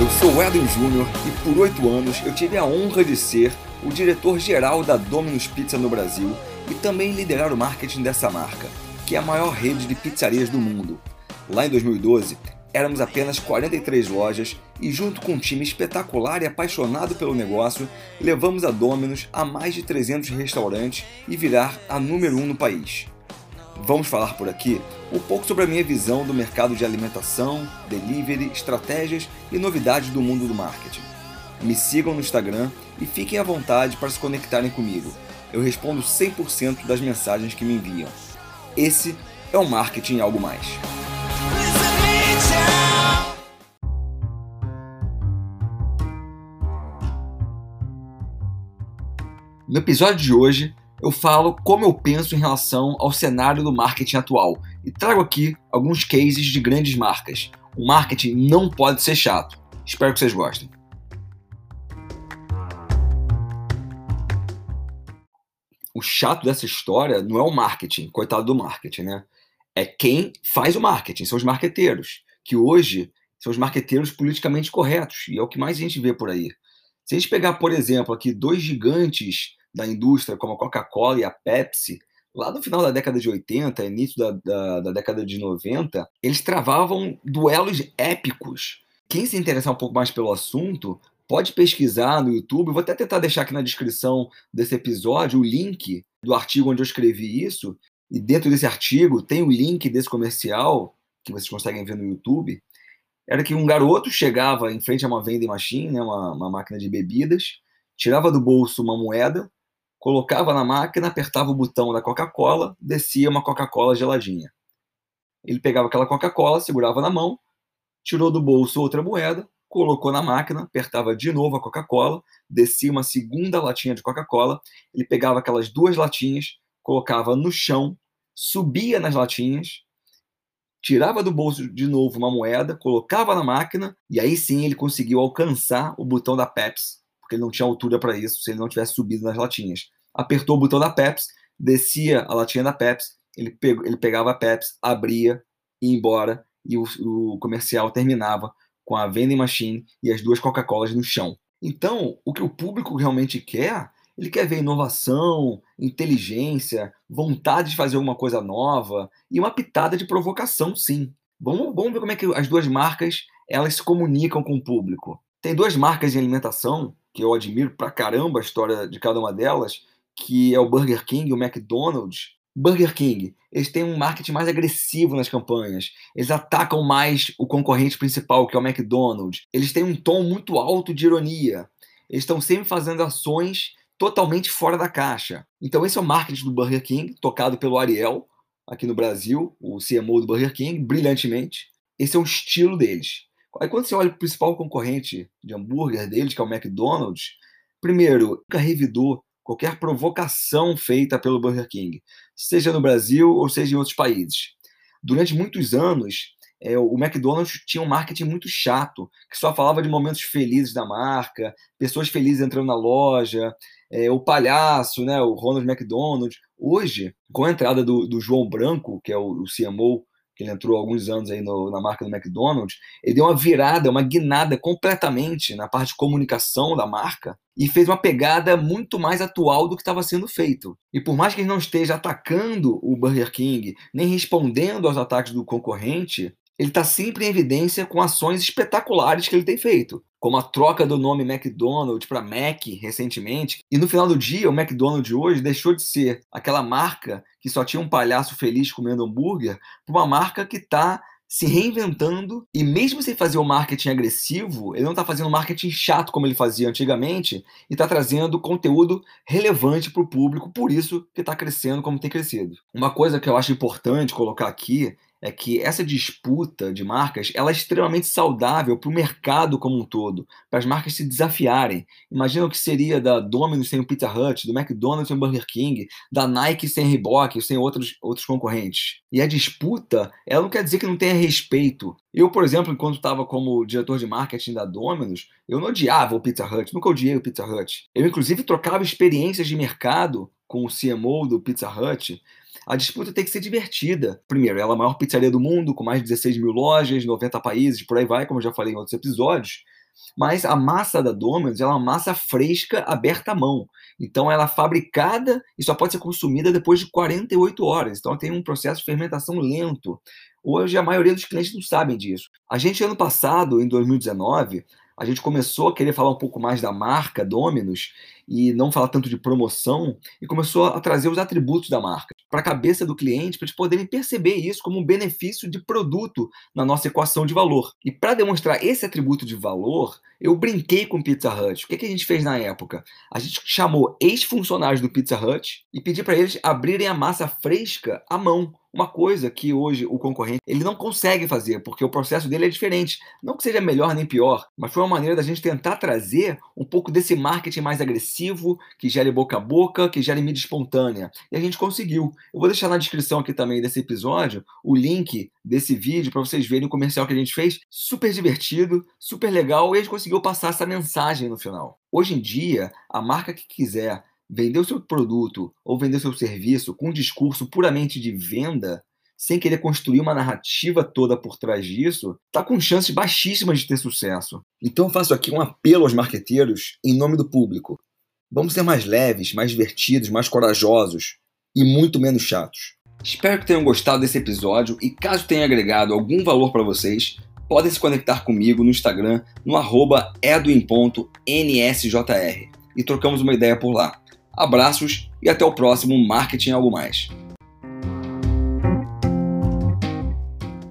Eu sou o Júnior e por oito anos eu tive a honra de ser o diretor-geral da Domino's Pizza no Brasil e também liderar o marketing dessa marca, que é a maior rede de pizzarias do mundo. Lá em 2012, éramos apenas 43 lojas e, junto com um time espetacular e apaixonado pelo negócio, levamos a Domino's a mais de 300 restaurantes e virar a número um no país. Vamos falar por aqui um pouco sobre a minha visão do mercado de alimentação, delivery, estratégias e novidades do mundo do marketing. Me sigam no Instagram e fiquem à vontade para se conectarem comigo. Eu respondo 100% das mensagens que me enviam. Esse é o Marketing Algo Mais. No episódio de hoje, eu falo como eu penso em relação ao cenário do marketing atual e trago aqui alguns cases de grandes marcas. O marketing não pode ser chato. Espero que vocês gostem. O chato dessa história não é o marketing, coitado do marketing, né? É quem faz o marketing, são os marqueteiros, que hoje são os marqueteiros politicamente corretos, e é o que mais a gente vê por aí. Se a gente pegar, por exemplo, aqui dois gigantes da indústria, como a Coca-Cola e a Pepsi, lá no final da década de 80, início da, da, da, década de 90, eles travavam duelos épicos. Quem se interessar um pouco mais pelo assunto, pode pesquisar no YouTube. Vou até tentar deixar aqui na descrição desse episódio o link do artigo onde eu escrevi isso. E dentro desse artigo tem o link desse comercial, que vocês conseguem ver no YouTube. Era que um garoto chegava em frente a uma vending machine, né, uma, uma máquina de bebidas, tirava do bolso uma moeda, colocava na máquina, apertava o botão da Coca-Cola, descia uma Coca-Cola geladinha. Ele pegava aquela Coca-Cola, segurava na mão, tirou do bolso outra moeda, colocou na máquina, apertava de novo a Coca-Cola, descia uma segunda latinha de Coca-Cola, ele pegava aquelas duas latinhas, colocava no chão, subia nas latinhas, tirava do bolso de novo uma moeda, colocava na máquina, e aí sim ele conseguiu alcançar o botão da Pepsi porque ele não tinha altura para isso se ele não tivesse subido nas latinhas. Apertou o botão da Pepsi, descia a latinha da Pepsi, ele, pegou, ele pegava a Pepsi, abria, ia embora e o, o comercial terminava com a vending machine e as duas Coca-Colas no chão. Então, o que o público realmente quer, ele quer ver inovação, inteligência, vontade de fazer alguma coisa nova e uma pitada de provocação, sim. Vamos, vamos ver como é que as duas marcas elas se comunicam com o público. Tem duas marcas de alimentação que eu admiro pra caramba a história de cada uma delas, que é o Burger King e o McDonald's. Burger King, eles têm um marketing mais agressivo nas campanhas. Eles atacam mais o concorrente principal, que é o McDonald's. Eles têm um tom muito alto de ironia. Eles estão sempre fazendo ações totalmente fora da caixa. Então esse é o marketing do Burger King, tocado pelo Ariel, aqui no Brasil, o CMO do Burger King, brilhantemente. Esse é o estilo deles. Aí quando você olha para o principal concorrente de hambúrguer deles, que é o McDonald's, primeiro, nunca revidou qualquer provocação feita pelo Burger King, seja no Brasil ou seja em outros países. Durante muitos anos, é, o McDonald's tinha um marketing muito chato, que só falava de momentos felizes da marca, pessoas felizes entrando na loja, é, o palhaço, né, o Ronald McDonald. Hoje, com a entrada do, do João Branco, que é o, o CMO que ele entrou há alguns anos aí no, na marca do McDonald's, ele deu uma virada, uma guinada completamente na parte de comunicação da marca e fez uma pegada muito mais atual do que estava sendo feito. E por mais que ele não esteja atacando o Burger King, nem respondendo aos ataques do concorrente, ele está sempre em evidência com ações espetaculares que ele tem feito, como a troca do nome McDonald's para Mac recentemente. E no final do dia, o McDonald's hoje deixou de ser aquela marca que só tinha um palhaço feliz comendo hambúrguer para uma marca que está se reinventando e mesmo sem fazer o marketing agressivo, ele não está fazendo marketing chato como ele fazia antigamente e está trazendo conteúdo relevante para o público, por isso que está crescendo como tem crescido. Uma coisa que eu acho importante colocar aqui é que essa disputa de marcas ela é extremamente saudável para o mercado como um todo, para as marcas se desafiarem. Imagina o que seria da Domino's sem o Pizza Hut, do McDonald's sem o Burger King, da Nike sem Reebok, sem outros, outros concorrentes. E a disputa, ela não quer dizer que não tenha respeito. Eu, por exemplo, enquanto estava como diretor de marketing da Domino's, eu não odiava o Pizza Hut, nunca odiei o Pizza Hut. Eu, inclusive, trocava experiências de mercado com o CMO do Pizza Hut a disputa tem que ser divertida. Primeiro, ela é a maior pizzaria do mundo, com mais de 16 mil lojas, 90 países, por aí vai, como eu já falei em outros episódios. Mas a massa da Domino's é uma massa fresca, aberta à mão. Então ela é fabricada e só pode ser consumida depois de 48 horas. Então tem um processo de fermentação lento. Hoje a maioria dos clientes não sabem disso. A gente ano passado, em 2019, a gente começou a querer falar um pouco mais da marca Dominus e não falar tanto de promoção e começou a trazer os atributos da marca para a cabeça do cliente para eles poderem perceber isso como um benefício de produto na nossa equação de valor. E para demonstrar esse atributo de valor, eu brinquei com o Pizza Hut. O que, que a gente fez na época? A gente chamou ex-funcionários do Pizza Hut e pedi para eles abrirem a massa fresca à mão uma coisa que hoje o concorrente ele não consegue fazer, porque o processo dele é diferente. Não que seja melhor nem pior, mas foi uma maneira da gente tentar trazer um pouco desse marketing mais agressivo, que gere boca a boca, que gere mídia espontânea. E a gente conseguiu. Eu vou deixar na descrição aqui também desse episódio o link desse vídeo para vocês verem o comercial que a gente fez. Super divertido, super legal, e a gente conseguiu passar essa mensagem no final. Hoje em dia, a marca que quiser vender o seu produto ou vender o seu serviço com um discurso puramente de venda, sem querer construir uma narrativa toda por trás disso, está com chances baixíssimas de ter sucesso. Então faço aqui um apelo aos marqueteiros em nome do público. Vamos ser mais leves, mais divertidos, mais corajosos e muito menos chatos. Espero que tenham gostado desse episódio e caso tenha agregado algum valor para vocês, podem se conectar comigo no Instagram no arroba edwin.nsjr e trocamos uma ideia por lá. Abraços e até o próximo Marketing Algo Mais.